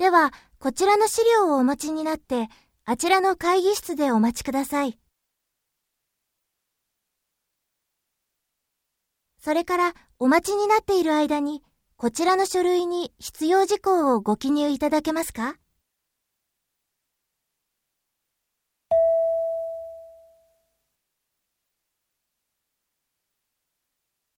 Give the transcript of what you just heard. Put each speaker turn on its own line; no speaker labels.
では、こちらの資料をお持ちになって、あちらの会議室でお待ちください。それから、お待ちになっている間に、こちらの書類に必要事項をご記入いただけますか？